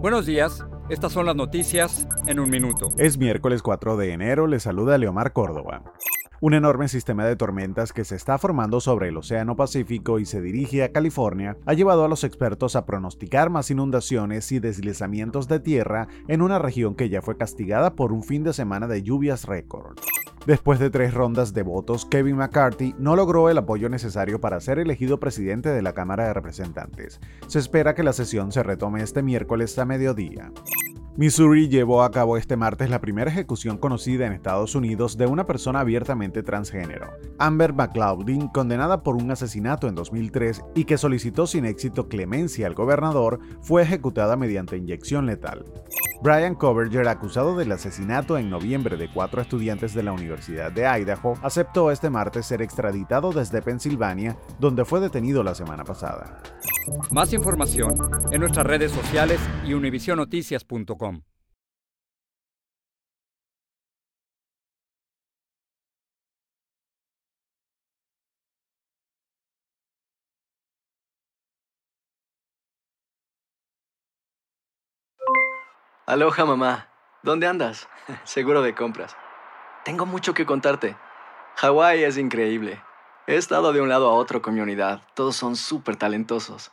Buenos días. Estas son las noticias en un minuto. Es miércoles 4 de enero. Le saluda Leomar Córdoba. Un enorme sistema de tormentas que se está formando sobre el Océano Pacífico y se dirige a California ha llevado a los expertos a pronosticar más inundaciones y deslizamientos de tierra en una región que ya fue castigada por un fin de semana de lluvias récord. Después de tres rondas de votos, Kevin McCarthy no logró el apoyo necesario para ser elegido presidente de la Cámara de Representantes. Se espera que la sesión se retome este miércoles a mediodía. Missouri llevó a cabo este martes la primera ejecución conocida en Estados Unidos de una persona abiertamente transgénero, Amber McLaughlin, condenada por un asesinato en 2003 y que solicitó sin éxito clemencia al gobernador, fue ejecutada mediante inyección letal. Brian Coverger, acusado del asesinato en noviembre de cuatro estudiantes de la Universidad de Idaho, aceptó este martes ser extraditado desde Pensilvania, donde fue detenido la semana pasada. Más información en nuestras redes sociales y univisionoticias.com. Aloha mamá, ¿dónde andas? Seguro de compras. Tengo mucho que contarte. Hawái es increíble. He estado de un lado a otro con mi unidad. Todos son súper talentosos.